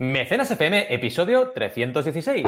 Mecenas FM, episodio 316.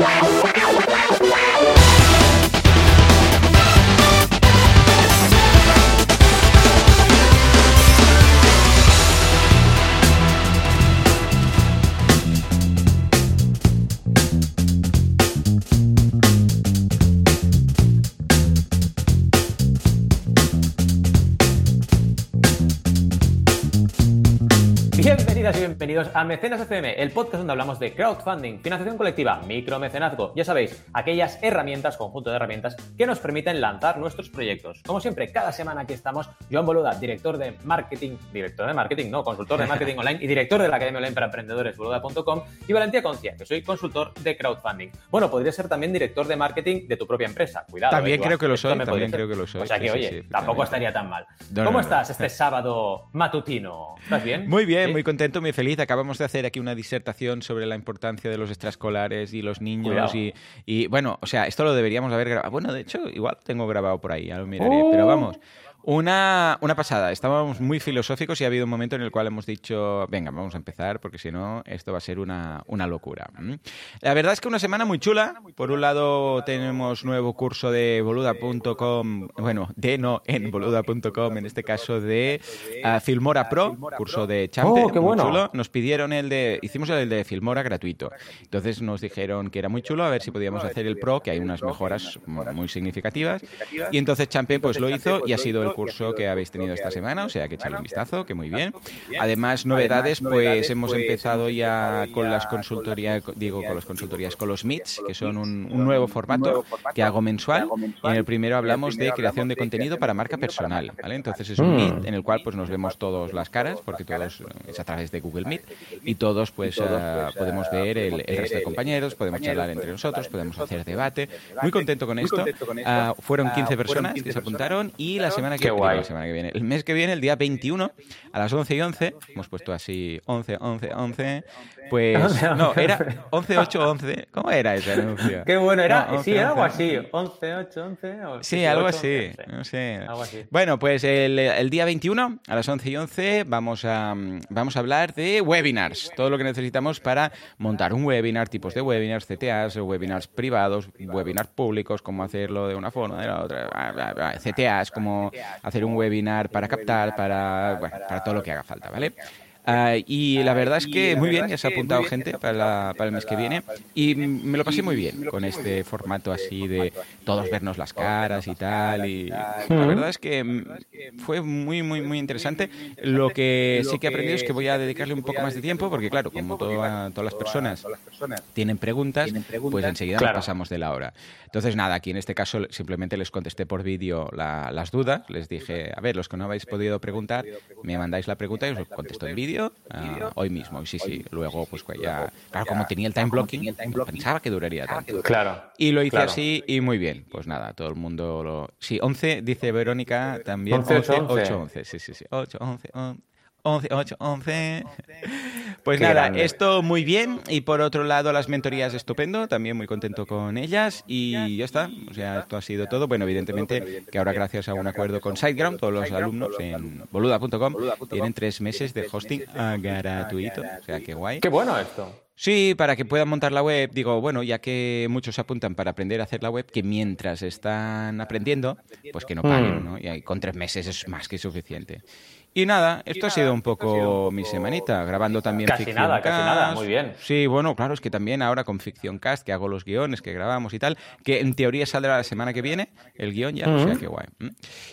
Bienvenidos a Mecenas FM, el podcast donde hablamos de crowdfunding, financiación colectiva, micromecenazgo, ya sabéis, aquellas herramientas, conjunto de herramientas que nos permiten lanzar nuestros proyectos. Como siempre, cada semana aquí estamos, Joan Boluda, director de marketing, director de marketing, no, consultor de marketing online y director de la Academia Online para Emprendedores, boluda.com, y Valentía Concia, que soy consultor de crowdfunding. Bueno, podría ser también director de marketing de tu propia empresa, cuidado. También eh, creo que lo soy, también creo que lo soy. O sea que, Sí, sí, oye, sí, tampoco estaría tan mal. No, ¿Cómo no, no. estás este sábado matutino? ¿Estás bien? Muy bien, muy contento, muy feliz. Acabamos de hacer aquí una disertación sobre la importancia de los extraescolares y los niños. Y, y, bueno, o sea, esto lo deberíamos haber grabado. Bueno, de hecho, igual tengo grabado por ahí, ya lo miraré. ¡Oh! Pero vamos, una, una pasada. Estábamos muy filosóficos y ha habido un momento en el cual hemos dicho, venga, vamos a empezar porque si no, esto va a ser una, una locura. ¿m? La verdad es que una semana muy chula. Por un lado, tenemos nuevo curso de boluda.com, bueno, de no en boluda.com, en este caso de ah, Filmora Pro, curso de Champer. Oh, qué muy bueno. chulo. Nos pidieron el de, hicimos el de Filmora gratuito. Entonces nos dijeron que era muy chulo, a ver si podíamos hacer el Pro, que hay unas mejoras muy significativas. Y entonces Champe pues lo hizo y ha sido el curso que habéis tenido esta semana, o sea que echarle un vistazo, que muy bien. Además, novedades, pues hemos empezado ya con las consultorías, digo, con las consultorías, con los Meets, que son un, un nuevo formato que hago mensual. Y en el primero hablamos de creación de contenido para marca personal, ¿vale? Entonces es un Mm. Meet en el cual pues nos vemos todos las caras, porque todos eh, es a través de Google Meet, y todos pues ah, podemos ver el, el resto de compañeros, podemos charlar entre nosotros, podemos hacer debate. Muy contento con esto. Ah, fueron 15 personas que se apuntaron y la semana que, Qué guay. la semana que viene, el mes que viene, el día 21, a las 11 y 11, hemos puesto así 11, 11, 11, pues no, era 11, 8, 11. ¿Cómo era ese anuncio? Qué bueno, era, No, sí, 11, era algo 11. así, 11, 8, 11. o- Sí, algo 8, así, 11, no sé. Algo así. Bueno, pues el, el día 21 a las 11 y 11 vamos a, vamos a hablar de webinars, todo lo que necesitamos para montar un webinar, tipos de webinars, CTAs, webinars privados, webinars públicos, cómo hacerlo de una forma, de la otra, bla, bla, bla, CTAs, cómo hacer un webinar para captar, para, bueno, para todo lo que haga falta, ¿vale? Ah, y la verdad es que muy bien, ya se ha apuntado gente para, la- para el mes que viene y mm, me lo pasé muy bien con este formato así de todos vernos las caras y tal. Y la verdad es que mm, fue muy, muy, muy interesante. Lo que sí que he aprendido es que voy a dedicarle un poco más de tiempo porque, claro, como toda- todas las personas tienen preguntas, pues enseguida Claro. pasamos de la hora. Entonces, nada, aquí en este caso simplemente les contesté por vídeo la- las dudas. Les dije, a ver, los que no habéis podido preguntar, me mandáis la pregunta y os contesto en vídeo ah, hoy mismo. Y sí, sí, luego, pues pues ya. Claro, como tenía el time blocking, pensaba que duraría tanto. Claro. Y lo hice Claro. así y muy bien. Pues nada, todo el mundo lo... Sí, 11, dice Verónica también. 11, 8, 11. 11. Sí, sí, sí. 8, 11, 11, 8, 11. Pues Qué nada, grande. esto muy bien. Y por otro lado, las mentorías estupendo. También muy contento con ellas. Y ya está. O sea, esto ha sido todo. Bueno, evidentemente que ahora gracias a un acuerdo con SiteGround, todos los alumnos en boluda.com tienen tres meses de hosting gratuito. O sea, qué guay. Qué bueno esto. Sí, para que puedan montar la web, digo, bueno, ya que muchos apuntan para aprender a hacer la web, que mientras están aprendiendo, pues que no paguen, Mm. ¿no? Y con tres meses es más que suficiente. Y nada, esto ha sido un poco mi semanita, grabando también Casi Ficción nada, casi nada, Cast. muy bien. Sí, bueno, claro, es que también ahora con Ficción Cast, que hago los guiones, que grabamos y tal, que en teoría saldrá la semana que viene, el guion ya, o sea, qué guay.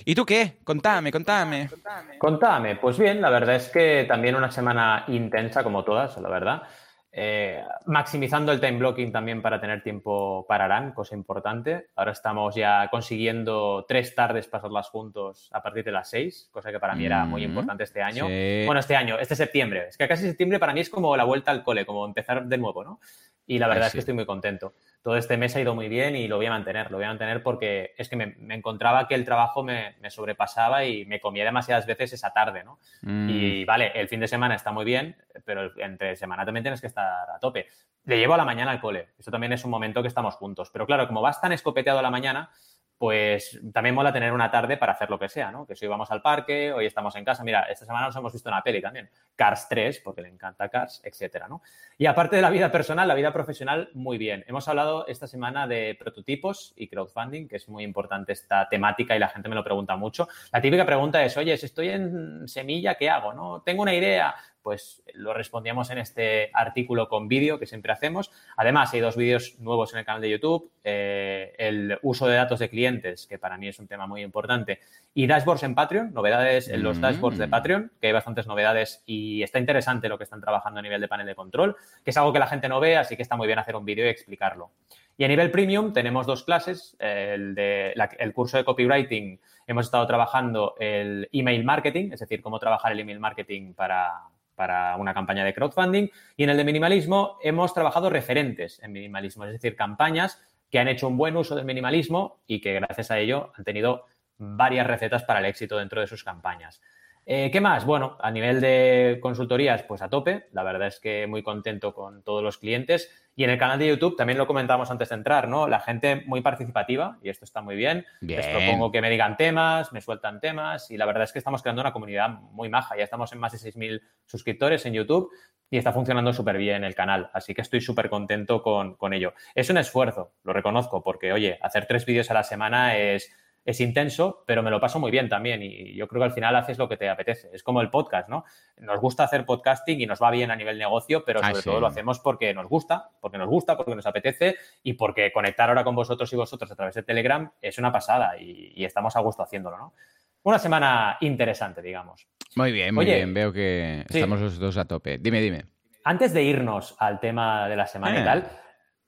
¿Y tú qué? Contame, contame. Contame, pues bien, la verdad es que también una semana intensa como todas, la verdad. Eh, maximizando el time blocking también para tener tiempo para Aran, cosa importante. Ahora estamos ya consiguiendo tres tardes pasarlas juntos a partir de las seis, cosa que para mí era muy Mm, importante este año. sí. Bueno, este año, este septiembre. Es que casi septiembre para mí es como la vuelta al cole, como empezar de nuevo, ¿no? Y la verdad Ay, es que sí. estoy muy contento. Todo este mes ha ido muy bien y lo voy a mantener. Lo voy a mantener porque es que me, me encontraba que el trabajo me, me sobrepasaba y me comía demasiadas veces esa tarde, ¿no? Mm, Y vale, el fin de semana está muy bien, pero entre semana también tienes que estar a tope. Le llevo a la mañana al cole. Eso también es un momento que estamos juntos. Pero claro, como vas tan escopeteado a la mañana, pues también mola tener una tarde para hacer lo que sea, ¿no? Que si hoy vamos al parque, hoy estamos en casa, mira, esta semana nos hemos visto una peli también, Cars 3, porque le encanta Cars, etcétera, ¿no? Y aparte de la vida personal, la vida profesional, muy bien. Hemos hablado esta semana de prototipos y crowdfunding, que es muy importante esta temática y la gente me lo pregunta mucho. La típica pregunta es, oye, si estoy en semilla, ¿qué hago? ¿No? Tengo una idea, pues lo respondíamos en este artículo con vídeo que siempre hacemos. Además, hay dos vídeos nuevos en el canal de YouTube, eh, el uso de datos de clientes, que para mí es un tema muy importante, y dashboards en Patreon, novedades en los dashboards de mm. Patreon, que hay bastantes novedades y está interesante lo que están trabajando a nivel de panel de control, que es algo que la gente no ve, así que está muy bien hacer un vídeo y explicarlo. Y a nivel premium tenemos dos clases, el, de el curso de copywriting, hemos estado trabajando el email marketing, es decir, cómo trabajar el email marketing para, para una campaña de crowdfunding. Y en el de minimalismo hemos trabajado referentes en minimalismo, es decir, campañas que han hecho un buen uso del minimalismo y que gracias a ello han tenido varias recetas para el éxito dentro de sus campañas. Eh, ¿Qué más? Bueno, a nivel de consultorías, pues a tope. La verdad es que muy contento con todos los clientes. Y en el canal de YouTube, también lo comentábamos antes de entrar, ¿no? La gente muy participativa, y esto está muy bien. Les propongo que me digan temas, me sueltan temas, y la verdad es que estamos creando una comunidad muy maja. Ya estamos en más de 6.000 suscriptores en YouTube y está funcionando súper bien el canal. Así que estoy súper contento con, con ello. Es un esfuerzo, lo reconozco, porque, oye, hacer tres vídeos a la semana es es intenso, pero me lo paso muy bien también y yo creo que al final haces lo que te apetece. Es como el podcast, ¿no? Nos gusta hacer podcasting y nos va bien a nivel negocio, pero ah, sobre todo lo hacemos porque nos gusta, porque nos gusta, porque nos apetece y porque conectar ahora con vosotros y vosotros a través de Telegram es una pasada y, estamos a gusto haciéndolo, ¿no? Una semana interesante, digamos. Muy bien, muy bien. Veo que estamos los dos a tope. Dime, dime. Antes de irnos al tema de la semana y eh. tal,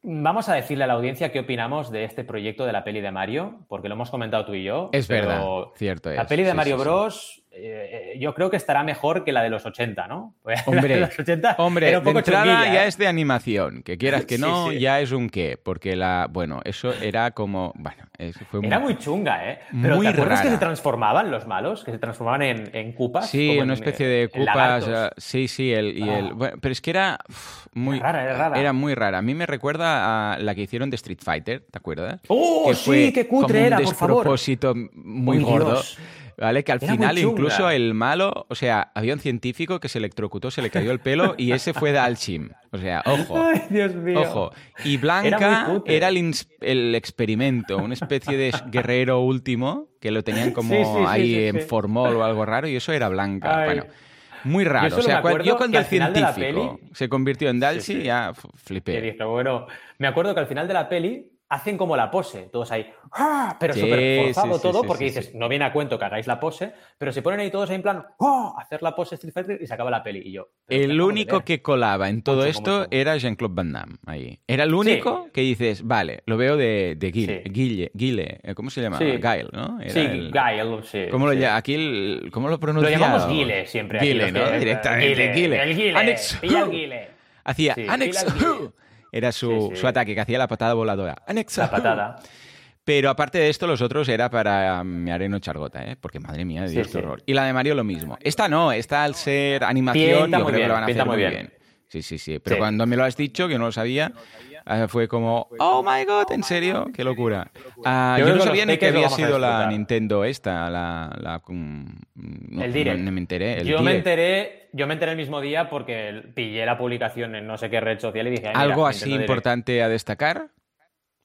Vamos a decirle a la audiencia qué opinamos de este proyecto de la peli de Mario, porque lo hemos comentado tú y yo. Es verdad, cierto es. La peli de Mario Bros. Eh, yo creo que estará mejor que la de los 80, ¿no? Hombre, los 80 hombre de entrada ya es de animación, que quieras que no, ya es un qué, porque la, bueno, eso era como, bueno, fue era muy, chunga, ¿eh? Pero muy ¿te acuerdas que se transformaban los malos? Que se transformaban en, en cupas. Sí, una especie de cupas, sí, sí, el, y el, ah. pero es que era muy rara, era rara. Era muy rara. A mí me recuerda a la que hicieron de Street Fighter, ¿te acuerdas? ¡Oh, que sí! ¡Qué cutre era, por favor! Un despropósito muy gordo. ¿Vale? Que al final incluso el malo, o sea, había un científico que se electrocutó, se le cayó el pelo y ese fue Dalchim. O sea, ojo. Ay, Dios mío. Ojo. Y Blanca era, el, experimento, una especie de guerrero último que lo tenían como ahí en formol o algo raro y eso era Blanca. Bueno, muy raro. O sea, yo cuando el científico se convirtió en Dalchi ya flipé. bueno, me acuerdo que al final de la peli hacen como la pose, todos ahí, ¡ah! pero súper forzado todo, porque dices, no viene a cuento que hagáis la pose, pero se ponen ahí todos ahí en plan, ¡oh! hacer la pose Street Fighter y se acaba la peli. Y yo, el único que colaba en todo esto era Jean-Claude Van Damme, ahí. Era el único que dices, vale, lo veo de, de Guille, Guille, Guille, eh, ¿cómo se llama? Guile, ¿no? sí, Guile, sí. ¿Cómo lo, aquí, ¿Cómo lo pronunciamos? Lo llamamos Guile siempre. Guile, ¿no? Directamente, Guile. El Annex, Guile. Hacía Annex, era su, ataque, que hacía la patada voladora. La patada. Pero aparte de esto, los otros era para mi areno chargota, ¿eh? Porque madre mía, Dios, qué horror. Y la de Mario lo mismo. Esta no, esta al ser animación, yo creo que lo van a hacer muy bien. Sí, sí, sí. Pero cuando me lo has dicho, que no lo sabía, ah, fue como, oh my god, ¿en serio? Qué locura. Ah, yo, no sabía ni que había sido la Nintendo esta, la... la el Direct. No, me enteré. yo me enteré, yo me enteré el mismo día porque pillé la publicación en no sé qué red social y dije... ¿Algo así importante a destacar?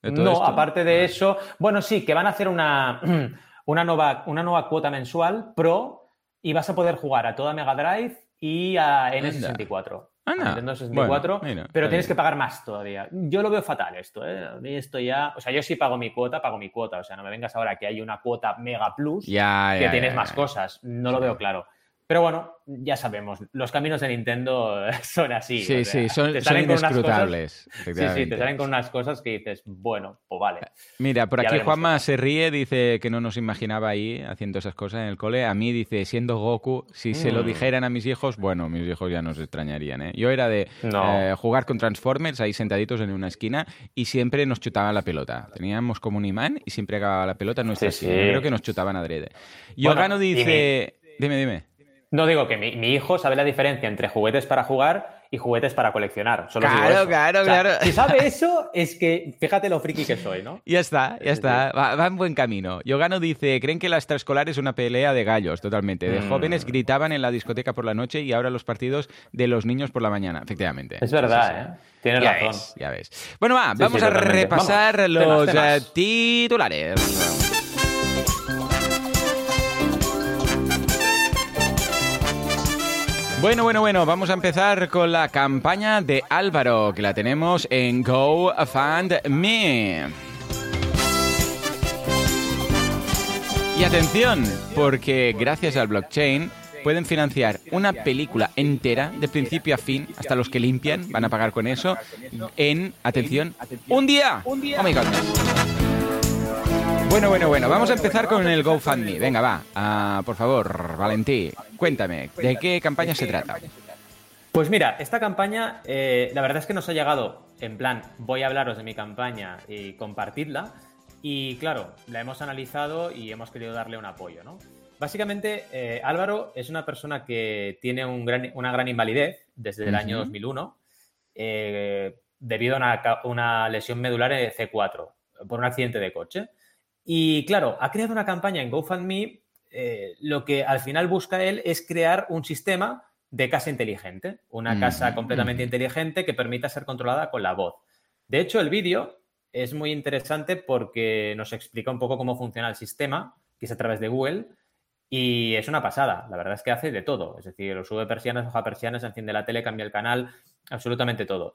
no, aparte de eso, bueno, sí, que van a hacer una, una, nueva, una nueva cuota mensual pro y vas a poder jugar a toda Mega Drive y a N64. Nintendo 64, pero tienes que pagar más todavía. Yo lo veo fatal esto, ¿eh? Esto ya... O sea, yo sí pago mi cuota, pago mi cuota. O sea, no me vengas ahora que hay una cuota Mega Plus que tienes más cosas. No lo veo claro. Pero bueno, ya sabemos, los caminos de Nintendo son así. Sí, sí, son, inescrutables. sí, sí, te salen con unas cosas que dices, bueno, pues vale. Mira, por aquí Juanma se ríe, dice que no nos imaginaba ahí haciendo esas cosas en el cole. A mí dice, siendo Goku, si se lo mm. dijeran a mis hijos, bueno, mis hijos ya nos extrañarían. ¿eh? Yo era de eh, jugar con Transformers ahí sentaditos en una esquina y siempre nos chutaban la pelota. Teníamos como un imán y siempre acababa la pelota en nuestra sí, Creo que nos chutaban adrede. Y bueno, dice... dime. dime. No digo que mi, hijo sabe la diferencia entre juguetes para jugar y juguetes para coleccionar. Solo claro, claro, claro. Si sabe eso, es que fíjate lo friki que soy, ¿no? Ya está, ya está. Va, en buen camino. Yogano dice: Creen que la extraescolar es una pelea de gallos, totalmente. De mm. jóvenes gritaban en la discoteca por la noche y ahora los partidos de los niños por la mañana. Efectivamente. Es verdad, ¿eh? Tienes razón. ya ves. Bueno, va, vamos a repasar los eh, titulares. Bueno, bueno, bueno, vamos a empezar con la campaña de Álvaro, que la tenemos en GoFundMe. Y atención, porque gracias al blockchain pueden financiar una película entera, de principio a fin, hasta los que limpian van a pagar con eso, en, atención, un día. Oh my bueno, bueno, bueno, vamos a empezar con el GoFundMe. Venga, va. Ah, por favor, Valentí, cuéntame, ¿de qué campaña se trata? Pues mira, esta campaña, eh, la verdad es que nos ha llegado en plan, voy a hablaros de mi campaña y compartirla. Y claro, la hemos analizado y hemos querido darle un apoyo, ¿no? Básicamente, eh, Álvaro es una persona que tiene una gran invalidez desde el año 2001 eh, debido a una, una lesión medular en C4 por un accidente de coche. Y claro, ha creado una campaña en GoFundMe. Eh, lo que al final busca él es crear un sistema de casa inteligente, una mm, casa completamente mm. inteligente que permita ser controlada con la voz. De hecho, el vídeo es muy interesante porque nos explica un poco cómo funciona el sistema, que es a través de Google, y es una pasada. La verdad es que hace de todo. Es decir, lo sube persianas, baja persianas, enciende la tele, cambia el canal, absolutamente todo.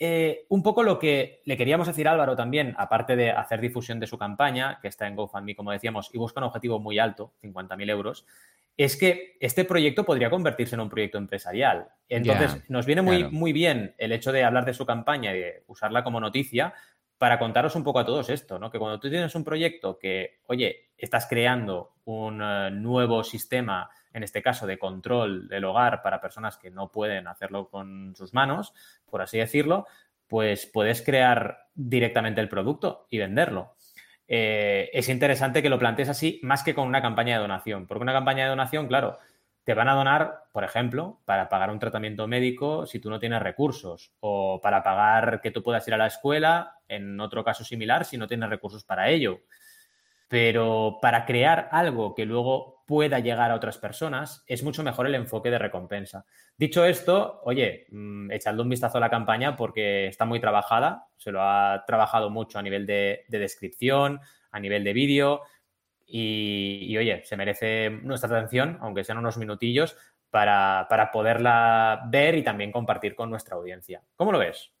Eh, un poco lo que le queríamos decir a Álvaro también, aparte de hacer difusión de su campaña, que está en GoFundMe, como decíamos, y busca un objetivo muy alto, 50.000 euros, es que este proyecto podría convertirse en un proyecto empresarial. Entonces, nos viene muy, muy bien el hecho de hablar de su campaña y de usarla como noticia para contaros un poco a todos esto, ¿no? Que cuando tú tienes un proyecto que, oye, estás creando un eh, nuevo sistema en este caso de control del hogar para personas que no pueden hacerlo con sus manos, por así decirlo, pues puedes crear directamente el producto y venderlo. Eh, es interesante que lo plantees así más que con una campaña de donación, porque una campaña de donación, claro, te van a donar, por ejemplo, para pagar un tratamiento médico si tú no tienes recursos, o para pagar que tú puedas ir a la escuela, en otro caso similar, si no tienes recursos para ello. Pero para crear algo que luego pueda llegar a otras personas, es mucho mejor el enfoque de recompensa. Dicho esto, oye, mm, echadle un vistazo a la campaña porque está muy trabajada, se lo ha trabajado mucho a nivel de, descripción, a nivel de vídeo y, oye, se merece nuestra atención, aunque sean unos minutillos, para, poderla ver y también compartir con nuestra audiencia. ¿Cómo lo ves?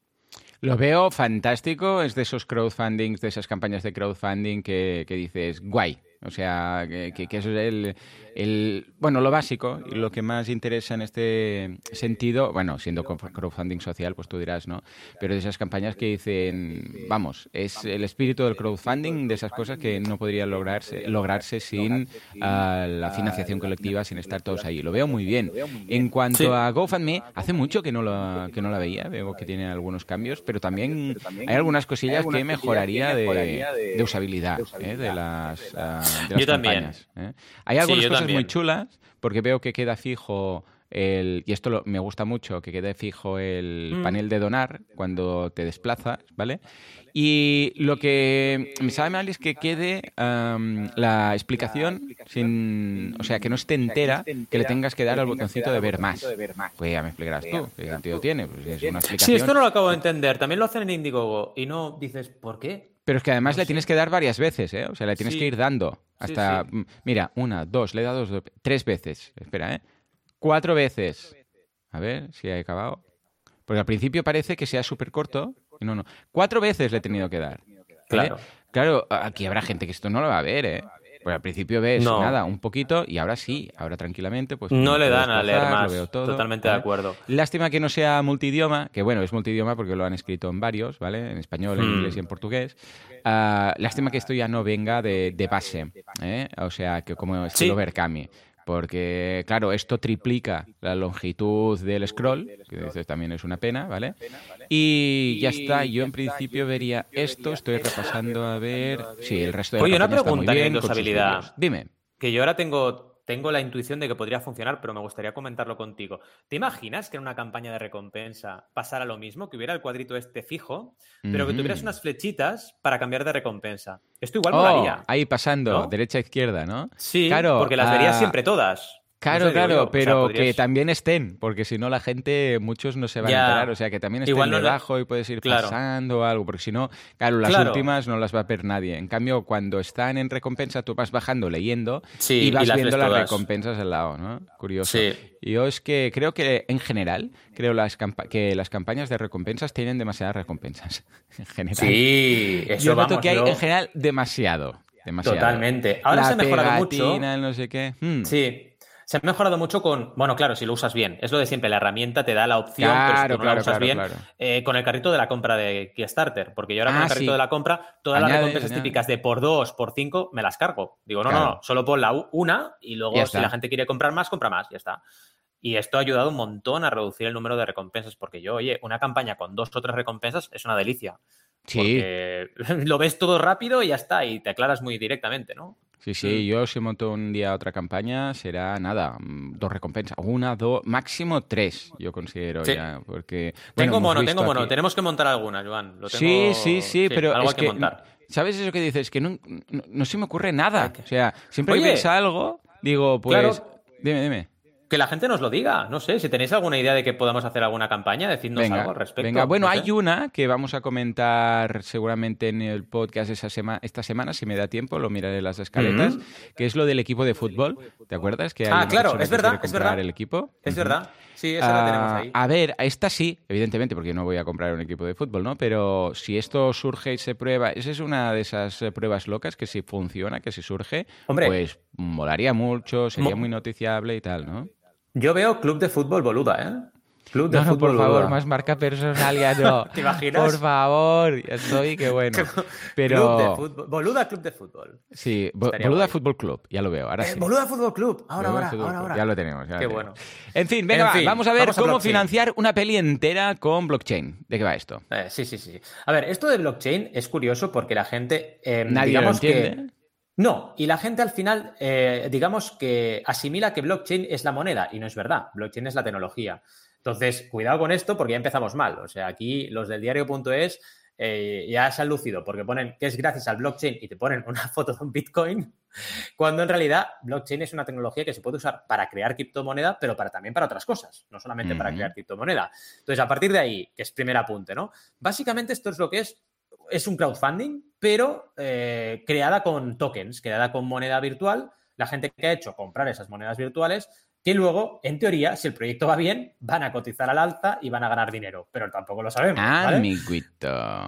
Lo veo fantástico, es de esos crowdfundings, de esas campañas de crowdfunding que, que dices, guay, o sea, que, que, eso es el, el, bueno, lo básico y lo que más interesa en este sentido, bueno, siendo crowdfunding social, pues tú dirás, ¿no? Pero de esas campañas que dicen, vamos, es el espíritu del crowdfunding, de esas cosas que no podría lograrse, lograrse sin ah, la financiación colectiva, sin estar todos ahí. Lo veo muy bien. En cuanto a GoFundMe, hace mucho que no, lo, que no la veía, veo que tiene algunos cambios, pero también hay algunas cosillas que mejoraría de, de usabilidad ¿eh? de las, uh, de las campañas. ¿eh? Hay algunas cosas muy chulas porque veo que queda fijo el, y esto me gusta mucho, que quede fijo el mm. panel de donar cuando te desplazas, ¿vale? Y lo que me sabe mal es que quede la explicación sin, o sea, que no esté entera, que le tengas que dar al botoncito de ver más. Pues ya me explicarás tú, qué sentido tiene. Pues es una explicación. Sí, esto no lo acabo de entender. También lo hacen en Indiegogo y no dices, ¿por qué? Pero es que además le tienes que dar varias veces, ¿eh? O sea, le tienes que ir dando. Hasta, mm, mira, una, dos, le he dado dos, tres veces. Espera, ¿eh? Cuatro veces. A ver si he acabado. Porque al principio parece que sea súper corto. No, no. Cuatro veces le he tenido que dar. Claro. Claro, aquí habrá gente que esto no lo va a ver, ¿eh? Pues al principio ves nada, un poquito, y ahora sí, ahora tranquilamente, pues. No le dan a leer más. totalmente de acuerdo. Lástima que no sea multidioma, que bueno, es multidioma porque lo han escrito en varios, ¿vale? En español, en hmm. inglés y en portugués. Ah, lástima que esto ya no venga de, de base, ¿eh? O sea, que como estilo sí. Berkami porque claro, esto triplica la longitud del scroll, que también es una pena, ¿vale? Y ya está, yo en principio vería esto, estoy repasando a ver, sí, el resto de Oye, una pregunta de usabilidad. Dime. Que yo ahora tengo tengo la intuición de que podría funcionar, pero me gustaría comentarlo contigo. ¿Te imaginas que en una campaña de recompensa pasara lo mismo, que hubiera el cuadrito este fijo, pero que tuvieras unas flechitas para cambiar de recompensa? Esto igual oh, Ahí pasando, derecha a izquierda, ¿no? Sí, claro, porque las verías ah, siempre todas. Claro, claro, pero que también estén, porque si no la gente, muchos no se van a enterar, o sea, que también estén Igual debajo y puedes ir pasando o algo, porque si no, claro, las últimas no las va a ver nadie. En cambio, cuando están en recompensa, tú vas bajando leyendo y vas viendo las recompensas al lado, ¿no? Curioso. Sí. Yo es que creo que en general, creo las que las campañas de recompensas tienen demasiadas recompensas. En general. Sí, eso Yo noto que hay en general demasiado. Demasiado. Totalmente. Ahora se ha mejorado mucho. no sé qué. Hmm. Sí, se ha mejorado mucho con, bueno, claro, si lo usas bien. Es lo de siempre, la herramienta te da la opción, pero si tú no la usas bien, eh, con el carrito de la compra de Kickstarter. Porque yo ahora con el ah, carrito de la compra, todas las recompensas típicas de por dos, por cinco, me las cargo. Digo, no, no, no, solo pon la una y luego si la gente quiere comprar más, compra más, ya está. Y esto ha ayudado un montón a reducir el número de recompensas, porque yo, oye, una campaña con dos o tres recompensas es una delicia. Sí. lo ves todo rápido y ya está, y te aclaras muy directamente, ¿no? Sí, sí, yo si monto un día otra campaña será nada, mm, dos recompensas, una, dos, máximo tres, yo considero ya, porque... tengo mono, tengo mono, tenemos que montar alguna, Joan. sí, sí, sí, pero algo es que, montar. ¿sabes eso que dices? Que no, no, se me ocurre nada, o sea, siempre que ves algo, digo, pues... Dime, dime que la gente nos lo diga. No sé, si tenéis alguna idea de que podamos hacer alguna campaña, decidnos algo al respecto. Venga, bueno, hay una que vamos a comentar seguramente en el podcast esa esta semana, si me da tiempo, lo miraré en las escaletas, que es lo del equipo de fútbol. ¿Te acuerdas? Que ah, claro, es verdad, es verdad. El equipo. Es verdad. Sí, esa la tenemos ahí. A ver, esta sí, evidentemente, porque no voy a comprar un equipo de fútbol, ¿no? Pero si esto surge y se prueba, esa es una de esas eh, pruebas locas que si funciona, que si surge, pues molaría mucho, sería muy noticiable y tal, ¿no? Yo veo club de fútbol boluda, ¿eh? Club de fútbol por favor, más marca personal ya no. ¿Te imaginas? Por favor, estoy, qué bueno. Pero... Club de fútbol. Boluda Club de Fútbol. Sí, Boluda Fútbol Club, ya lo veo, ahora eh, sí. Boluda Fútbol Club, ahora, ahora, ahora, Ya lo tenemos. qué bueno. En fin, venga, vamos a ver cómo financiar una peli entera con blockchain. ¿De qué va esto? Eh, sí, sí, sí. A ver, esto de blockchain es curioso porque la gente, eh, Nadie digamos lo entiende. que no, y la gente al final, eh, digamos que asimila que blockchain es la moneda y no es verdad, blockchain es la tecnología. Entonces, cuidado con esto porque ya empezamos mal. O sea, aquí los del diario.es eh, ya se han lucido porque ponen que es gracias al blockchain y te ponen una foto de un Bitcoin, cuando en realidad blockchain es una tecnología que se puede usar para crear criptomoneda, pero para, también para otras cosas, no solamente para crear criptomoneda. Entonces, a partir de ahí, que es primer apunte, ¿no? Básicamente esto es lo que es es un crowdfunding, pero eh, creada con tokens, creada con moneda virtual. La gente que ha hecho comprar esas monedas virtuales, que luego, en teoría, si el proyecto va bien, van a cotizar al alza y van a ganar dinero, pero tampoco lo sabemos.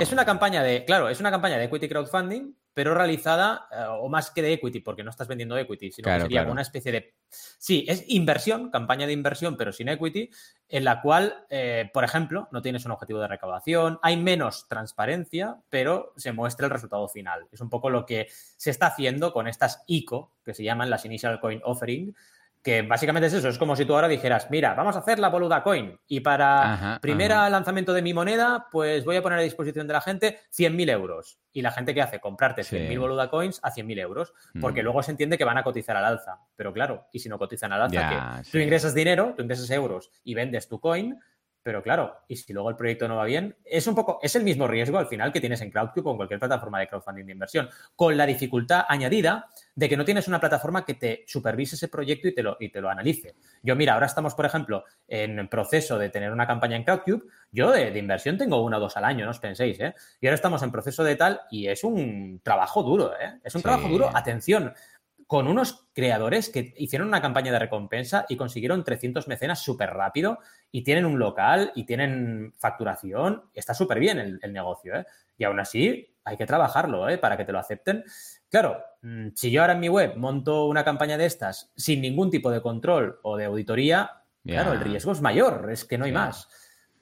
Es una campaña de, claro, es una campaña de equity crowdfunding pero realizada, eh, o más que de equity, porque no estás vendiendo equity, sino que sería una especie de... Sí, es inversión, campaña de inversión, pero sin equity, en la cual, eh, por ejemplo, no tienes un objetivo de recaudación, hay menos transparencia, pero se muestra el resultado final. Es un poco lo que se está haciendo con estas ICO, que se llaman las Initial Coin Offering, que básicamente es eso, es como si tú ahora dijeras, mira, vamos a hacer la boluda coin y para primer lanzamiento de mi moneda, pues voy a poner a disposición de la gente 100.000 euros. Y la gente que hace comprarte 100.000 boluda coins a 100.000 euros, porque mm. luego se entiende que van a cotizar al alza. Pero claro, y si no cotizan al alza, tú ingresas dinero, tú ingresas euros y vendes tu coin, pero claro, y si luego el proyecto no va bien, es un poco, es el mismo riesgo al final que tienes en Crowdcube o en cualquier plataforma de crowdfunding de inversión, con la dificultad añadida de que no tienes una plataforma que te supervise ese proyecto y te lo, y te lo analice. Yo, mira, ahora estamos, por ejemplo, en proceso de tener una campaña en Crowdcube. Yo de, inversión tengo una o dos al año, no os penséis, ¿eh? Y ahora estamos en proceso de tal y es un trabajo duro, ¿eh? Es un trabajo duro, atención, con unos creadores que hicieron una campaña de recompensa y consiguieron 300 mecenas súper rápido y tienen un local y tienen facturación. Está súper bien el, negocio, ¿eh? Y aún así hay que trabajarlo, ¿eh? Para que te lo acepten. Claro, mm, si yo ahora en mi web monto una campaña de estas sin ningún tipo de control o de auditoría, claro, el riesgo es mayor, es que no hay más.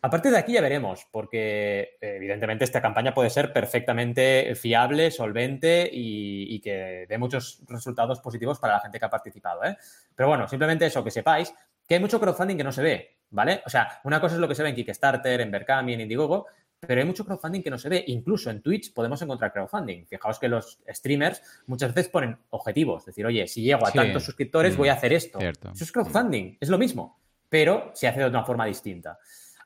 A partir de aquí ya veremos, porque evidentemente esta campaña puede ser perfectamente fiable, solvente y, que dé muchos resultados positivos para la gente que ha participado. ¿eh? Pero bueno, simplemente eso, que sepáis que hay mucho crowdfunding que no se ve, ¿vale? O sea, una cosa es lo que se ve en Kickstarter, en Berkami, en Indiegogo, pero hay mucho crowdfunding que no se ve. Incluso en Twitch podemos encontrar crowdfunding. Fijaos que los streamers muchas veces ponen objetivos, decir, oye, si llego a tantos suscriptores voy a hacer esto. Eso es crowdfunding, es lo mismo, pero se hace de una forma distinta.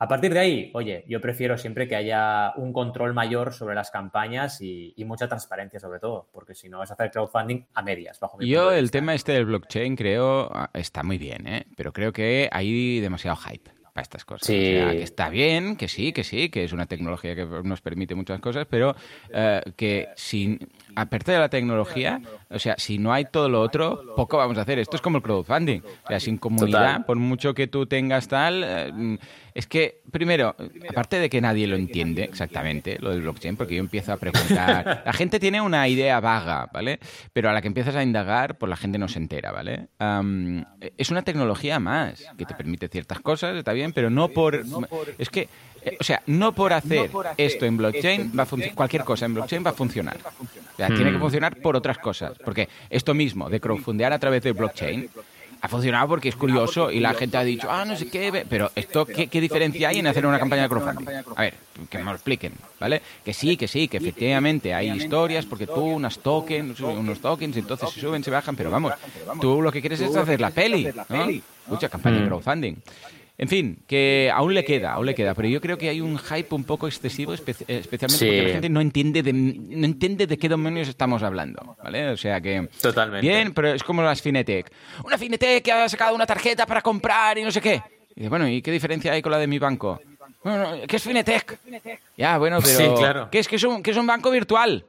A partir de ahí, oye, yo prefiero siempre que haya un control mayor sobre las campañas y, mucha transparencia sobre todo, porque si no es hacer crowdfunding a medias, bajo mi Yo el tema este del blockchain creo ah, está muy bien, ¿eh? pero creo que hay demasiado hype para estas cosas. Sí. que está bien, que sí, que sí, que es una tecnología que nos permite muchas cosas, pero eh, que sin, aparte de la tecnología, o sea, si no hay todo lo otro, poco vamos a hacer. Esto es como el crowdfunding. O sea, sin comunidad, por mucho que tú tengas tal, eh, es que, primero, aparte de que nadie lo entiende exactamente, lo del blockchain, porque yo empiezo a preguntar, la gente tiene una idea vaga, ¿vale? Pero a la que empiezas a indagar, pues la gente no se entera, ¿vale? es una tecnología más que te permite ciertas cosas, está bien, pero no por... Es que eh, o sea, no por hacer esto en blockchain va a cualquier cosa en blockchain va a funcionar. O sea, tiene que hmm. funcionar por otras cosas. Porque esto mismo de crowdfundear a través de blockchain ha funcionado porque es curioso y la gente ha dicho, ah, no sé qué, pero esto, ¿qué, diferencia hay en hacer una campaña de crowdfunding? A ver, que me lo expliquen, ¿vale? Que sí, que sí, que efectivamente hay historias porque tú unas tokens, unos tokens, entonces se suben, se bajan, pero vamos, tú lo que quieres es hacer la peli, ¿no? Mucha campaña de hmm. crowdfunding. En fin, que aún le queda, aún le queda, pero yo creo que hay un hype un poco excesivo, eh, especialmente porque la gente no entiende, de, no entiende de qué demonios estamos hablando, ¿vale? O sea que... Totalmente. Bien, pero es como las Finetec. Una Finetec que ha sacado una tarjeta para comprar y no sé qué. Y bueno, ¿y qué diferencia hay con la de mi banco? Bueno, ¿qué es Finetec? Ya, bueno, pero... Sí, claro. ¿qué es, que es, un, que es un banco virtual?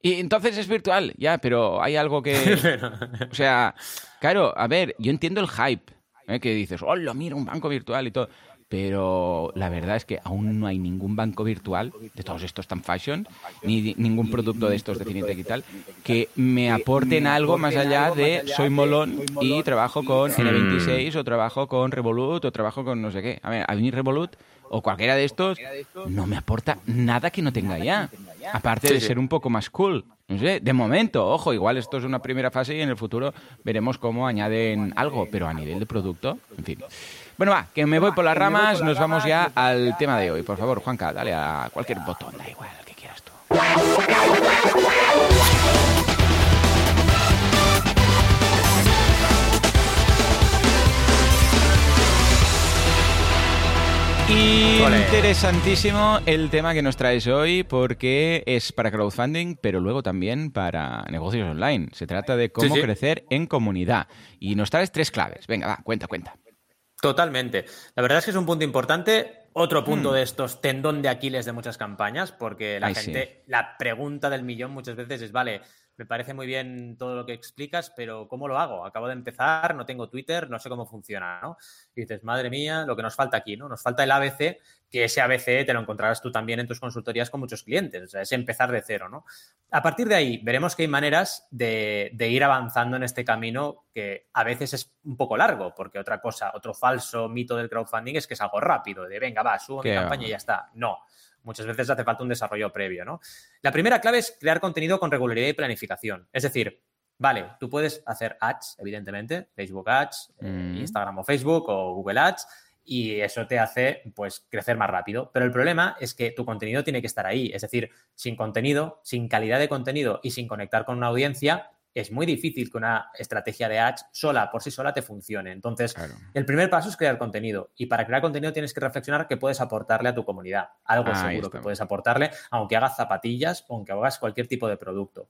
Y entonces es virtual, ya, pero hay algo que... o sea, claro, a ver, yo entiendo el hype ¿eh? que dices, hola, mira, un banco virtual y todo. Pero la verdad es que aún no hay ningún banco virtual de todos estos tan fashion, ni ningún producto de estos de Finitech y tal, que me aporten algo más allá de soy molón y trabajo con N26 o trabajo con Revolut o trabajo con no sé qué. A ver, a mí Revolut o cualquiera de estos no me aporta nada que no tenga ya. Aparte de ser un poco más cool. No sé, de momento, ojo, igual esto es una primera fase y en el futuro veremos cómo añaden algo, pero a nivel de producto, en fin. Bueno, va, que me voy por las ramas, nos vamos ya al tema de hoy. Por favor, Juanca, dale a cualquier botón, da igual, el que quieras tú. Interesantísimo el tema que nos traes hoy porque es para crowdfunding, pero luego también para negocios online. Se trata de cómo crecer en comunidad. Y nos traes tres claves. Venga, va, cuenta, cuenta. Totalmente. La verdad es que es un punto importante. Otro punto hmm. de estos tendón de Aquiles de muchas campañas, porque la gente, la pregunta del millón muchas veces es, vale, me parece muy bien todo lo que explicas, pero ¿cómo lo hago? Acabo de empezar, no tengo Twitter, no sé cómo funciona, ¿no? Y dices, madre mía, lo que nos falta aquí, ¿no? Nos falta el ABC, que ese ABC te lo encontrarás tú también en tus consultorías con muchos clientes, o sea, es empezar de cero, ¿no? A partir de ahí, veremos que hay maneras de, ir avanzando en este camino que a veces es un poco largo, porque otra cosa, otro falso mito del crowdfunding es que es algo rápido, de venga, va, subo mi campaña y ya está. No muchas veces hace falta un desarrollo previo, ¿no? La primera clave es crear contenido con regularidad y planificación. Es decir, vale, tú puedes hacer ads, evidentemente, Facebook Ads, eh, mm. Instagram o Facebook o Google Ads, y eso te hace pues crecer más rápido. Pero el problema es que tu contenido tiene que estar ahí. Es decir, sin contenido, sin calidad de contenido y sin conectar con una audiencia, es muy difícil que una estrategia de ads sola, por sí sola, te funcione. Entonces, el primer paso es crear contenido. Y para crear contenido tienes que reflexionar qué puedes aportarle a tu comunidad. Algo seguro que puedes aportarle, aunque hagas zapatillas o aunque hagas cualquier tipo de producto.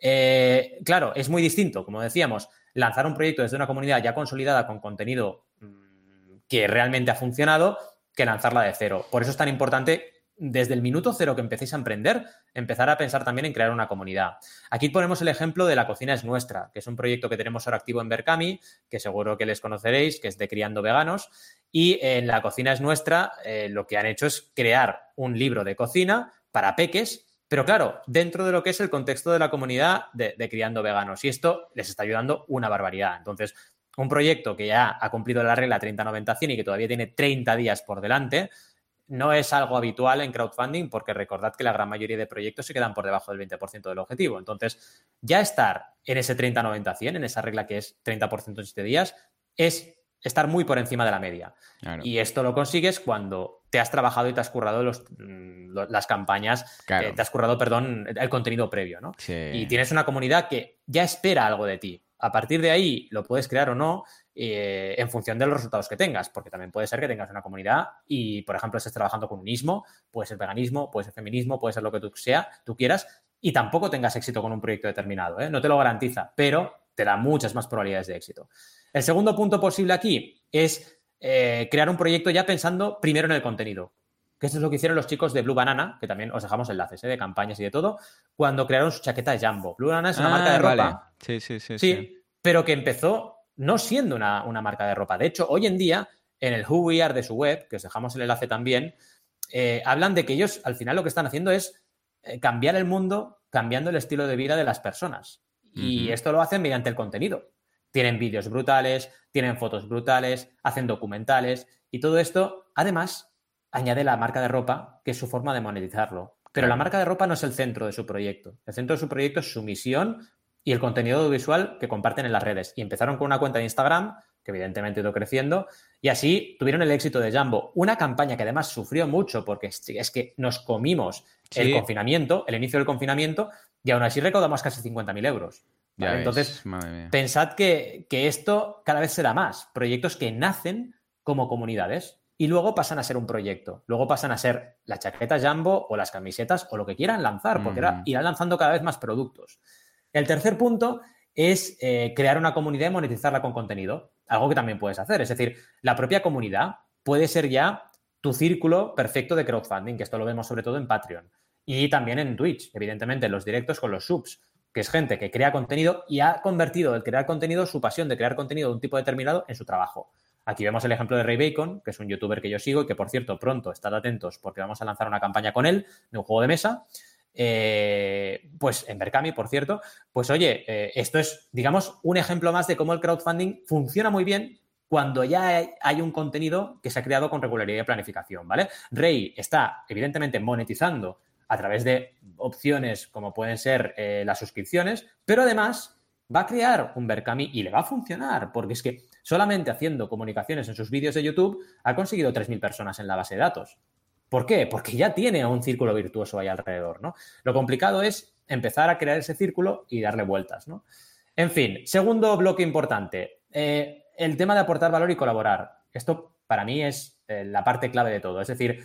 Eh, claro, es muy distinto, como decíamos, lanzar un proyecto desde una comunidad ya consolidada con contenido mm, que realmente ha funcionado que lanzarla de cero. Por eso es tan importante desde el minuto cero que empecéis a emprender, empezar a pensar también en crear una comunidad. Aquí ponemos el ejemplo de La Cocina es Nuestra, que es un proyecto que tenemos ahora activo en Berkami, que seguro que les conoceréis, que es de Criando Veganos. Y en La Cocina es Nuestra eh, lo que han hecho es crear un libro de cocina para peques, pero claro, dentro de lo que es el contexto de la comunidad de, de Criando Veganos. Y esto les está ayudando una barbaridad. Entonces, un proyecto que ya ha cumplido la regla 30-90-100 y que todavía tiene 30 días por delante, no es algo habitual en crowdfunding porque recordad que la gran mayoría de proyectos se quedan por debajo del 20% del objetivo. Entonces, ya estar en ese 30-90-100, en esa regla que es 30% en 7 días, es estar muy por encima de la media. Y esto lo consigues cuando te has trabajado y te has currado los, mm, las campañas, eh, te has currado, perdón, el contenido previo, ¿no? Y tienes una comunidad que ya espera algo de ti. A partir de ahí lo puedes crear o no eh, en función de los resultados que tengas, porque también puede ser que tengas una comunidad y, por ejemplo, estés trabajando con un ismo, puede ser veganismo, puede ser feminismo, puede ser lo que tú sea, tú quieras, y tampoco tengas éxito con un proyecto determinado. ¿eh? No te lo garantiza, pero te da muchas más probabilidades de éxito. El segundo punto posible aquí es eh, crear un proyecto ya pensando primero en el contenido. Que eso es lo que hicieron los chicos de Blue Banana, que también os dejamos enlaces ¿eh? de campañas y de todo, cuando crearon su chaqueta de Jumbo. Blue Banana es una marca de ah, ropa. Sí, sí, sí, sí, pero que empezó no siendo una, marca de ropa. De hecho, hoy en día, en el Who We Are de su web, que os dejamos el enlace también, eh, hablan de que ellos al final lo que están haciendo es cambiar el mundo cambiando el estilo de vida de las personas. Y esto lo hacen mediante el contenido. Tienen vídeos brutales, tienen fotos brutales, hacen documentales y todo esto, además, añade la marca de ropa, que es su forma de monetizarlo. Pero la marca de ropa no es el centro de su proyecto. El centro de su proyecto es su misión y el contenido audiovisual que comparten en las redes. Y empezaron con una cuenta de Instagram, que evidentemente ha ido creciendo, y así tuvieron el éxito de Jambo. Una campaña que además sufrió mucho porque es que nos comimos el confinamiento, el inicio del confinamiento, y aún así recaudamos casi 50.000 euros. Entonces, pensad que, esto cada vez será más. Proyectos que nacen como comunidades y luego pasan a ser un proyecto. Luego pasan a ser la chaqueta Jumbo o las camisetas o lo que quieran lanzar, porque irán lanzando cada vez más productos. El tercer punto es eh, crear una comunidad y monetizarla con contenido. Algo que también puedes hacer. Es decir, la propia comunidad puede ser ya tu círculo perfecto de crowdfunding, que esto lo vemos sobre todo en Patreon. Y también en Twitch, evidentemente, en los directos con los subs que es gente que crea contenido y ha convertido el crear contenido, su pasión de crear contenido de un tipo determinado, en su trabajo. Aquí vemos el ejemplo de Ray Bacon, que es un youtuber que yo sigo y que, por cierto, pronto estad atentos porque vamos a lanzar una campaña con él de un juego de mesa. Eh, pues en Berkami, por cierto, pues oye, eh, esto es, digamos, un ejemplo más de cómo el crowdfunding funciona muy bien cuando ya hay, un contenido que se ha creado con regularidad y planificación, ¿vale? Ray está, evidentemente, monetizando a través de opciones como pueden ser eh, las suscripciones, pero además va a crear un Berkami y le va a funcionar, porque es que solamente haciendo comunicaciones en sus vídeos de YouTube ha conseguido 3.000 personas en la base de datos. ¿Por qué? Porque ya tiene un círculo virtuoso ahí alrededor, ¿no? Lo complicado es empezar a crear ese círculo y darle vueltas, ¿no? En fin, segundo bloque importante, eh, el tema de aportar valor y colaborar. Esto para mí es eh, la parte clave de todo. Es decir,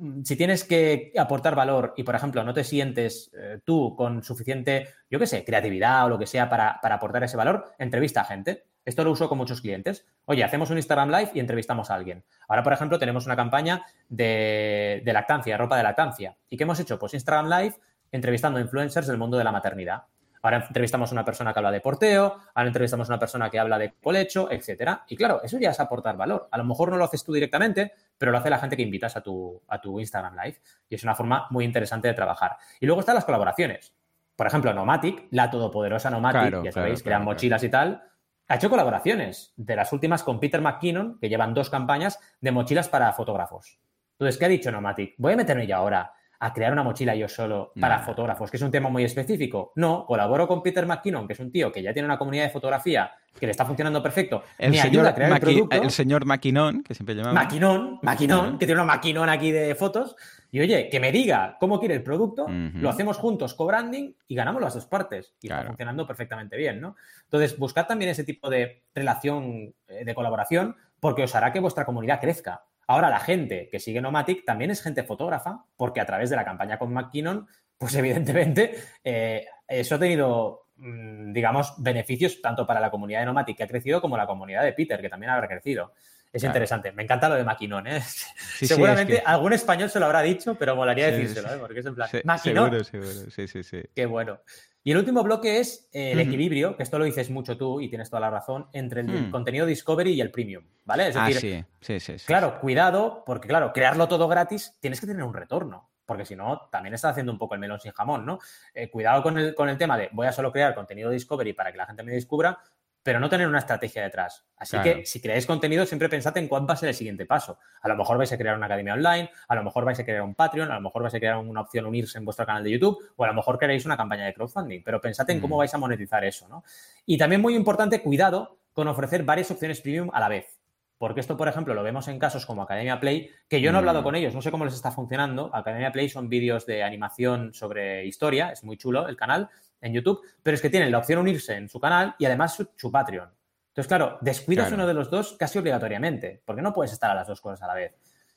Mm, si tienes que aportar valor y, por ejemplo, no te sientes eh, tú con suficiente, yo qué sé, creatividad o lo que sea para, aportar ese valor, entrevista a gente. Esto lo uso con muchos clientes. Oye, hacemos un Instagram Live y entrevistamos a alguien. Ahora, por ejemplo, tenemos una campaña de, de lactancia, ropa de lactancia. ¿Y qué hemos hecho? Pues Instagram Live entrevistando a influencers del mundo de la maternidad. Ahora entrevistamos a una persona que habla de porteo, ahora entrevistamos a una persona que habla de colecho, etcétera. Y claro, eso ya es aportar valor. A lo mejor no lo haces tú directamente, pero lo hace la gente que invitas a tu, a tu Instagram Live. Y es una forma muy interesante de trabajar. Y luego están las colaboraciones. Por ejemplo, Nomatic, la todopoderosa Nomatic, ya sabéis, crean mochilas y tal, ha hecho colaboraciones. De las últimas con Peter McKinnon, que llevan dos campañas de mochilas para fotógrafos. Entonces, ¿qué ha dicho Nomatic? Voy a meterme ya ahora a crear una mochila yo solo para fotógrafos, que es un tema muy específico. No, colaboro con Peter McKinnon, que es un tío que ya tiene una comunidad de fotografía que le está funcionando perfecto, el me ayuda a crear el producto. El señor McKinnon, que siempre llamamos. McKinnon, McKinnon, que tiene una McKinnon aquí de fotos. Y oye, que me diga cómo quiere el producto, lo hacemos juntos, co-branding y ganamos las dos partes. Y está funcionando perfectamente bien, ¿no? Entonces, buscad también ese tipo de relación eh, de colaboración porque os hará que vuestra comunidad crezca. Ahora, la gente que sigue Nomatic también es gente fotógrafa, porque a través de la campaña con McKinnon, pues evidentemente eh, eso ha tenido, mm, digamos, beneficios tanto para la comunidad de Nomatic que ha crecido como la comunidad de Peter, que también habrá crecido. Es interesante. Me encanta lo de McKinnon, ¿eh? Seguramente algún español se lo habrá dicho, pero molaría decírselo, ¿eh? Porque es en plan. Seguro, seguro. Sí, sí, sí. Qué bueno. Y el último bloque es eh, el equilibrio, que esto lo dices mucho tú y tienes toda la razón, entre el hmm. contenido Discovery y el Premium, ¿vale? Es ah, decir, sí. Sí, sí, claro, cuidado, porque claro, crearlo todo gratis tienes que tener un retorno, porque si no, también estás haciendo un poco el melón sin jamón, ¿no? Eh, cuidado con el, con el tema de voy a solo crear contenido Discovery para que la gente me descubra, pero no tener una estrategia detrás. Así que si creáis contenido, siempre pensad en cuál va a ser el siguiente paso. A lo mejor vais a crear una academia online, a lo mejor vais a crear un Patreon, a lo mejor vais a crear una opción unirse en vuestro canal de YouTube, o a lo mejor queréis una campaña de crowdfunding, pero pensad en cómo mm. vais a monetizar eso, ¿no? Y también muy importante, cuidado con ofrecer varias opciones premium a la vez. porque esto, por ejemplo, lo vemos en casos como Academia Play, que yo no he hablado Mm. con ellos, no sé cómo les está funcionando. Academia Play son vídeos de animación sobre historia, es muy chulo el canal en YouTube, pero es que tienen la opción unirse en su canal y además su, su Patreon. Entonces, claro, descuidas Claro. uno de los dos casi obligatoriamente, porque no puedes estar a las dos cosas a la vez.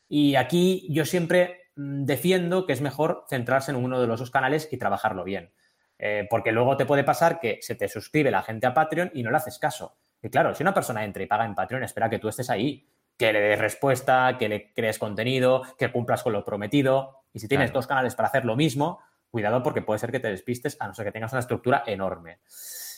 Y aquí yo siempre mm, defiendo que es mejor centrarse en uno de los dos canales y trabajarlo bien. Eh, porque luego te puede pasar que se te suscribe la gente a Patreon y no le haces caso. Y claro, si una persona entra y paga en Patreon, espera que tú estés ahí, que le des respuesta, que le crees contenido, que cumplas con lo prometido. Y si tienes Claro. dos canales para hacer lo mismo, cuidado porque puede ser que te despistes, a no ser que tengas una estructura enorme.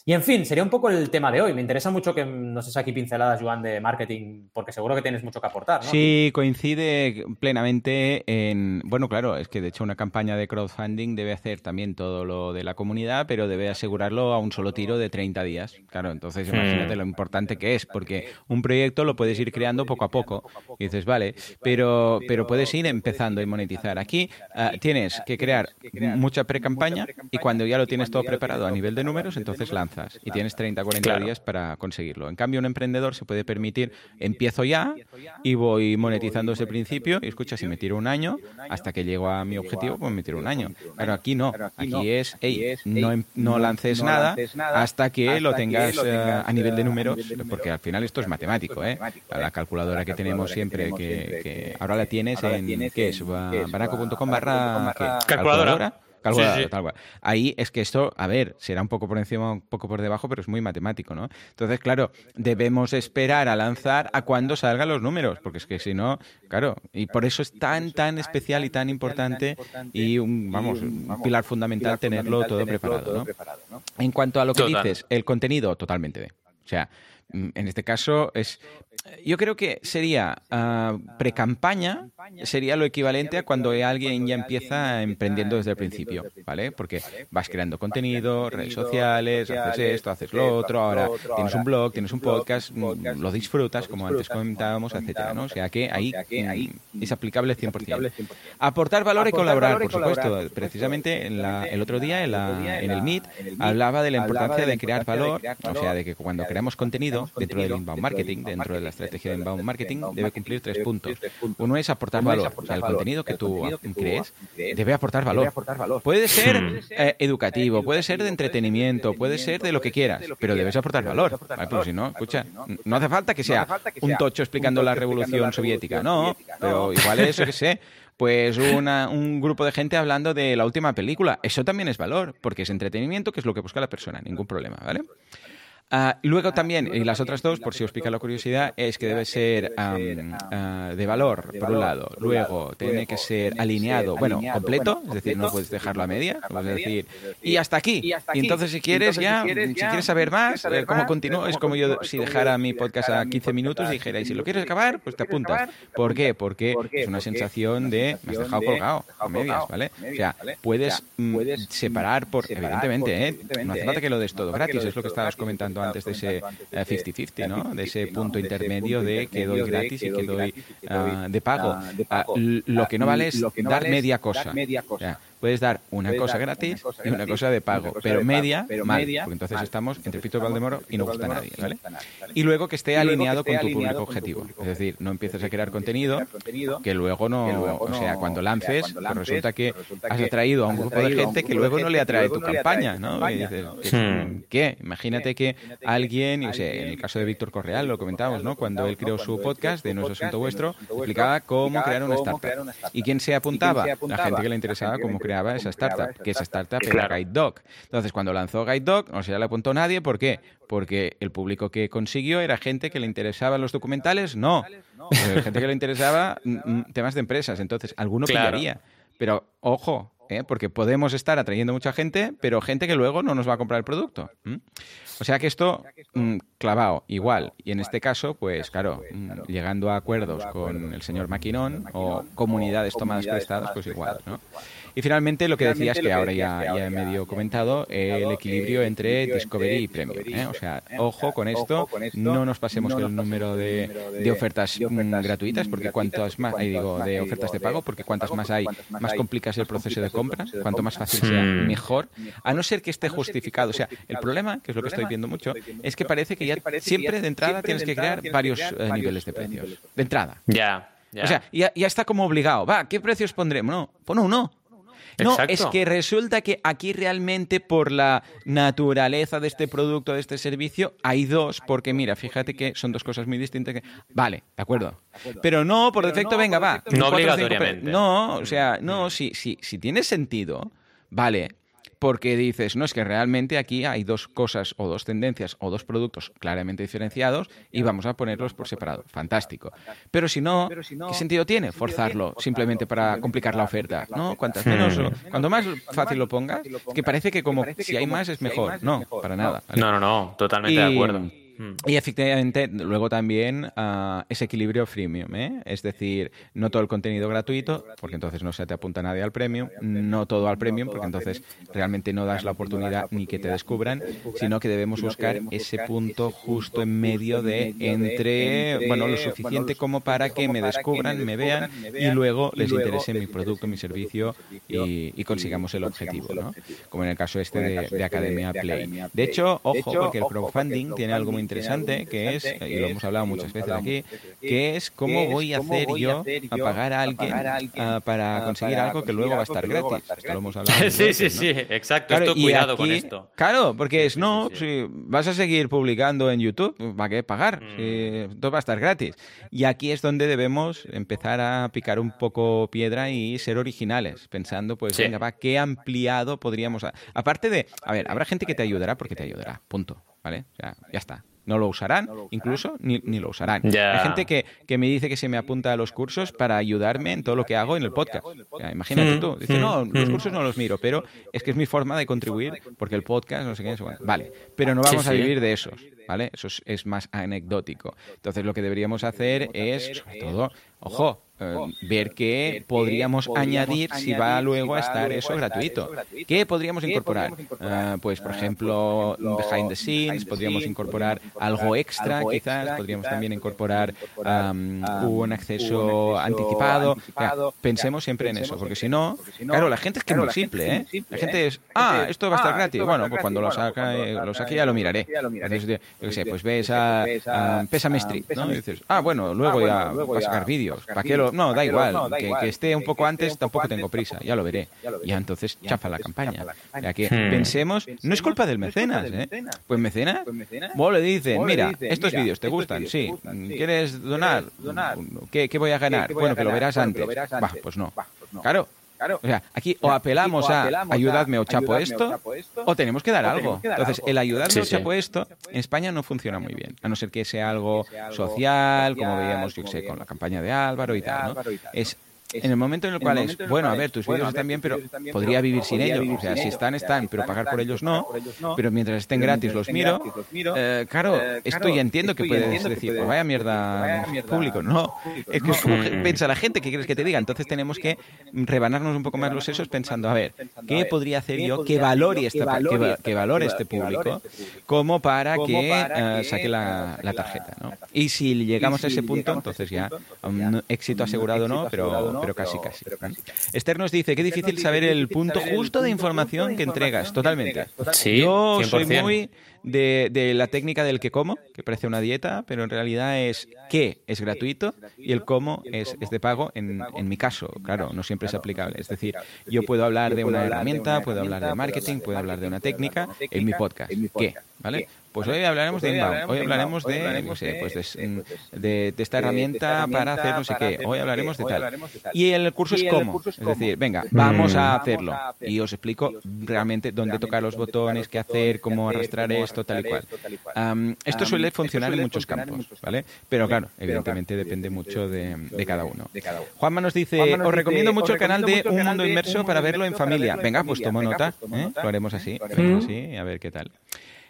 Y en fin, sería un poco el tema de hoy. Me interesa mucho que nos des aquí pinceladas, Joan, de marketing, porque seguro que tienes mucho que aportar, ¿no? Sí, coincide plenamente en... Bueno, claro, es que de hecho una campaña de crowdfunding debe hacer también todo lo de la comunidad, pero debe asegurarlo a un solo tiro de 30 días. Claro, entonces Hmm. imagínate lo importante que es, porque un proyecto lo puedes ir creando poco a poco. Y dices, vale, pero, pero puedes ir empezando y monetizar. Aquí ah, tienes que crear mucha pre-campaña y cuando ya lo tienes todo preparado a nivel de números, entonces lanzas y tienes 30, 40 Claro. días para conseguirlo. En cambio, un emprendedor se puede permitir, empiezo ya y voy monetizando desde el principio y escucha, si me tiro un año, hasta que llego a mi objetivo, pues me tiro un año. Pero aquí no, aquí es, hey, no, em- no lances nada hasta que lo tengas eh, a nivel de números, porque al final esto es matemático, ¿eh? La calculadora que tenemos siempre, que, que ahora la tienes en, ¿qué es? Ba- Baraco.com barra, ¿qué? Sí, sí. tal cual. Ahí es que esto, a ver, será un poco por encima, un poco por debajo, pero es muy matemático, ¿no? Entonces, claro, debemos esperar a lanzar a cuando salgan los números, porque es que si no, claro, y por eso es tan, tan especial y tan importante y, un, vamos, un pilar fundamental tenerlo todo preparado, ¿no? En cuanto a lo que dices, el contenido, totalmente. O sea, en este caso es. Yo creo que sería ah, pre-campaña, sería lo equivalente a cuando alguien ya empieza emprendiendo desde el principio, ¿vale? Porque vas creando contenido, redes sociales, haces esto, haces lo otro, ahora tienes un blog, tienes un podcast, mm, lo disfrutas, como antes comentábamos, etcétera, ¿no? O sea que ahí mm, es aplicable 100%. Aportar valor y colaborar, por supuesto. Precisamente en la- el otro día en, la- en el Meet hablaba de la importancia de crear valor, o sea, de que cuando creamos contenido dentro del inbound marketing, dentro de la estrategia de inbound marketing, debe cumplir tres puntos. Uno es aportar valor, el contenido que tú crees debe aportar valor. Puede ser eh, educativo, puede ser de entretenimiento, puede ser de lo que quieras, pero debes aportar valor. ¿vale? Si no, escucha, no hace falta que sea un tocho explicando la revolución soviética, no, pero igual es, yo qué sé, pues una- un grupo de gente hablando de la última película. Eso también es valor, porque es entretenimiento, que es lo que busca la persona, ningún problema, ¿vale? Ah, luego también, y las otras dos, por si os pica la curiosidad, es que debe ser ah, de valor, por un lado. Luego, tiene que ser alineado, bueno, completo, es decir, no puedes dejarlo a media, puedes decir, y hasta aquí. Y entonces, si quieres ya, si quieres saber más, eh, cómo continúo, es como yo si dejara mi podcast a 15 minutos y dijera, y si lo quieres acabar, pues te apuntas. ¿Por qué? Porque es una sensación de, me has dejado colgado, a medias, ¿vale? O sea, puedes mm, separar por, evidentemente, ¿eh? No hace falta que lo des todo gratis, es lo que estabas comentando antes de ese eh, 50-50, ¿no? De ese punto intermedio de que doy gratis y que doy ah, de pago. Ah, lo que no vale es dar media cosa. Puedes dar una cosa gratis y una cosa de pago, pero media, mal, porque entonces estamos entre Pito Valdemoro y no gusta a nadie, ¿vale? Y luego que esté alineado con tu público objetivo. Es decir, no empieces a crear contenido que luego no, o sea, cuando lances, pues resulta que has atraído a un grupo de gente que luego no le atrae tu campaña, ¿no? Y dices, Hmm. ¿qué? Imagínate que alguien, en el caso de Víctor Correal, lo comentábamos, ¿no? Cuando él creó su podcast de No es Asunto Vuestro, explicaba cómo crear una startup. ¿Y quién se apuntaba? La gente que le interesaba cómo creaba esa startup, que esa startup era Claro. Guide Dog. Entonces, cuando lanzó Guide Dog, no se le apuntó nadie, ¿por qué? Porque el público que consiguió era gente que le interesaban los documentales, no. Gente que le interesaba mm, mm, temas de empresas, entonces alguno Claro. pillaría. Pero ojo, ¿eh? porque podemos estar atrayendo mucha gente, pero gente que luego no nos va a comprar el producto. O sea que esto, mm, clavado, igual. Y en este caso, pues claro, mm, llegando a acuerdos con el señor Maquinón o comunidades tomadas prestadas, pues igual, ¿no? Y finalmente lo que decías, que ahora ya, ya he medio comentado, el equilibrio entre Discovery y Premium. ¿eh? O sea, ojo con esto, no nos pasemos el número de, de ofertas mm, gratuitas, porque cuantas más, ahí digo, de ofertas de pago, porque cuantas más hay, más complicas el proceso de compra, cuanto más fácil sea, Hmm. mejor, a no ser que esté justificado. O sea, el problema, que es lo que estoy viendo mucho, es que parece que ya siempre de entrada tienes que crear varios eh, niveles de precios. De entrada. Ya. O sea, ya, ya está como obligado. Va, ¿qué precios pondremos? No, pon uno. No, es que resulta que aquí realmente por la naturaleza de este producto, de este servicio, hay dos, porque mira, fíjate que son dos cosas muy distintas. Que... Vale, de acuerdo. Pero no, por defecto, venga, va. No obligatoriamente. No, o sea, no, si, si, si tiene sentido, vale, porque dices, no, es que realmente aquí hay dos cosas o dos tendencias o dos productos claramente diferenciados y vamos a ponerlos por separado. Fantástico. Pero si no, ¿qué sentido tiene forzarlo simplemente para complicar la oferta? ¿No? Cuantas menos, cuanto más fácil lo pongas, que parece que como si hay más es mejor. No, para nada. No, no, no, totalmente de acuerdo. Mm. Y efectivamente, luego también uh, ese equilibrio freemium, ¿eh? es decir, no todo el contenido gratuito, porque entonces no se te apunta nadie al premium, no todo al premium, porque entonces realmente no das la oportunidad ni que te descubran, sino que debemos buscar ese punto justo en medio de entre, bueno, lo suficiente como para que me descubran, me vean y luego les interese mi producto, mi servicio y, consigamos el objetivo, ¿no? Como en el caso este de, de Academia Play. De hecho, ojo, porque el crowdfunding tiene algo muy interesante, que es, y lo hemos hablado muchas veces aquí, que es cómo voy a hacer yo a pagar a alguien ah, para conseguir algo que luego va a estar gratis. Esto lo hemos hablado. Sí, sí, sí, exacto. esto, cuidado con esto. Claro, porque es no, si vas a seguir publicando en YouTube, ¿para qué pagar? Mm. todo va a estar gratis. Y aquí es donde debemos empezar a picar un poco piedra y ser originales, pensando, pues, venga, va, qué ampliado podríamos. Aparte de, a ver, habrá gente que te ayudará porque te ayudará, punto. ¿Vale? O sea, ya está no lo usarán, incluso ni, lo usarán. Hay gente que, que, me dice que se me apunta a los cursos para ayudarme en todo lo que hago en el podcast. imagínate mm, tú, dice, no, mm, los mm. cursos no los miro, pero es que es mi forma de contribuir porque el podcast, no sé qué, es, vale, pero no vamos a vivir de esos, ¿vale? Eso es, más anecdótico. Entonces lo que deberíamos hacer es, sobre todo, ojo, eh, ver qué podríamos añadir si va luego a estar eso gratuito. ¿Qué podríamos incorporar? Eh, pues, por ejemplo, behind the scenes, podríamos incorporar algo extra, quizás, podríamos también incorporar un acceso anticipado. pensemos siempre en eso, porque si no, claro, la gente es que es muy simple, ¿eh? La gente es, ah, esto va a estar gratis. Bueno, pues cuando lo saque, lo saque ya lo miraré. Yo qué sé, pues ves a, a Pésame Street, ¿no? Y dices, ah, bueno, luego ya va a sacar vídeos. ¿Para qué lo no, da igual. que, esté un poco antes, tampoco tengo prisa. Ya lo veré. Ya entonces chafa la campaña. Ya que hmm. pensemos, no es culpa del mecenas, ¿eh? Pues mecenas, vos le dicen, mira, estos vídeos te gustan, sí. ¿Quieres donar? ¿Qué, voy a ganar? Bueno, que lo verás antes. Bah, pues no. Claro, o sea, aquí o apelamos a ayudadme o chapo esto, o tenemos que dar algo. Entonces, el ayudarme o chapo esto en España no funciona muy bien, a no ser que sea algo social, como veíamos, yo sé, con la campaña de Álvaro y tal, ¿no? Es en el momento en el cual es, bueno, a ver, tus vídeos están bien, pero podría vivir sin ellos. O sea, si están, están, pero pagar por ellos no. Pero mientras estén gratis los miro. Eh, claro, esto ya entiendo que puedes decir, pues vaya mierda público. No, es que piensa la gente, ¿qué quieres que te diga? Entonces tenemos que rebanarnos un poco más los sesos pensando, a ver, ¿qué podría hacer yo que valore, este, que, valore este público como para que eh, saque la, tarjeta? ¿no? Y si llegamos a ese punto, entonces ya, éxito asegurado no, pero pero casi, casi. Esther nos dice, qué difícil saber el punto justo de información que entregas. Totalmente. Sí, Yo soy muy de, la técnica del que como, que parece una dieta, pero en realidad es qué es gratuito y el cómo es, es de pago en, en, mi caso. Claro, no siempre es aplicable. Es decir, yo puedo hablar de una herramienta, puedo hablar de marketing, puedo hablar de una técnica en mi podcast. ¿Qué? ¿Vale? Pues hoy hablaremos de inbound, hoy hablaremos de, pues esta herramienta para hacer no sé qué, hoy hablaremos de tal. Y el curso es cómo, es decir, venga, vamos a hacerlo. Y os explico realmente dónde tocar los botones, qué hacer, cómo arrastrar esto, tal y cual. esto suele funcionar en muchos campos, ¿vale? Pero claro, evidentemente depende mucho de, cada uno. Juanma nos dice, os recomiendo mucho el canal de Un Mundo Inmerso para verlo en familia. Venga, pues tomo nota, ¿eh? lo haremos así, lo haremos así, a ver qué tal.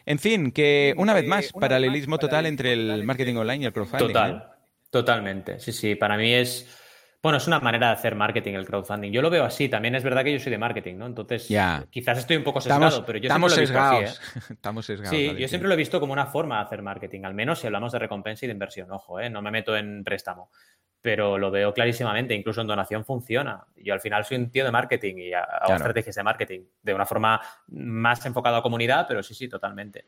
En fin, que una vez más, paralelismo total entre el marketing online y el crowdfunding. Total, ¿eh? totalmente. Sí, sí, para mí es... Bueno, es una manera de hacer marketing el crowdfunding. Yo lo veo así. También es verdad que yo soy de marketing, ¿no? Entonces, quizás estoy un poco sesgado, pero yo estamos siempre lo he visto así, ¿eh? Estamos sesgados. Sí, yo siempre lo he visto como una forma de hacer marketing, al menos si hablamos de recompensa y de inversión. Ojo, ¿eh? No me meto en préstamo pero lo veo clarísimamente, incluso en donación funciona. Yo al final soy un tío de marketing y hago estrategias de marketing de una forma más enfocada a comunidad, pero sí, sí, totalmente.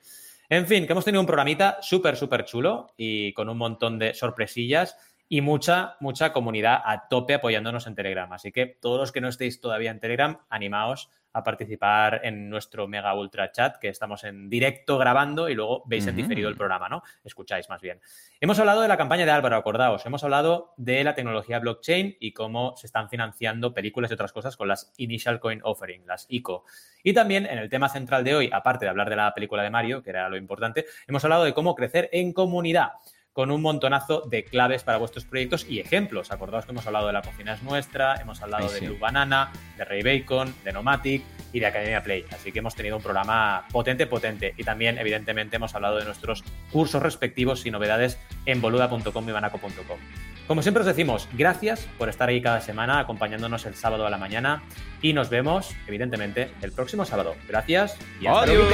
En fin, que hemos tenido un programita súper, súper chulo y con un montón de sorpresillas y mucha, mucha comunidad a tope apoyándonos en Telegram. Así que todos los que no estéis todavía en Telegram, animaos a participar en nuestro mega ultra chat que estamos en directo grabando y luego veis en diferido el programa, ¿no? Escucháis más bien. Hemos hablado de la campaña de Álvaro, acordaos, hemos hablado de la tecnología blockchain y cómo se están financiando películas y otras cosas con las Initial Coin Offering, las ICO. Y también en el tema central de hoy, aparte de hablar de la película de Mario, que era lo importante, hemos hablado de cómo crecer en comunidad con un montonazo de claves para vuestros proyectos y ejemplos. Acordaos que hemos hablado de La Cocina es Nuestra, hemos hablado de Blue Banana, de Ray Bacon, de Nomatic y de Academia Play. Así que hemos tenido un programa potente, potente. Y también, evidentemente, hemos hablado de nuestros cursos respectivos y novedades en boluda.com y banaco.com. Como siempre os decimos, gracias por estar ahí cada semana acompañándonos el sábado a la mañana y nos vemos, evidentemente, el próximo sábado. Gracias y hasta luego.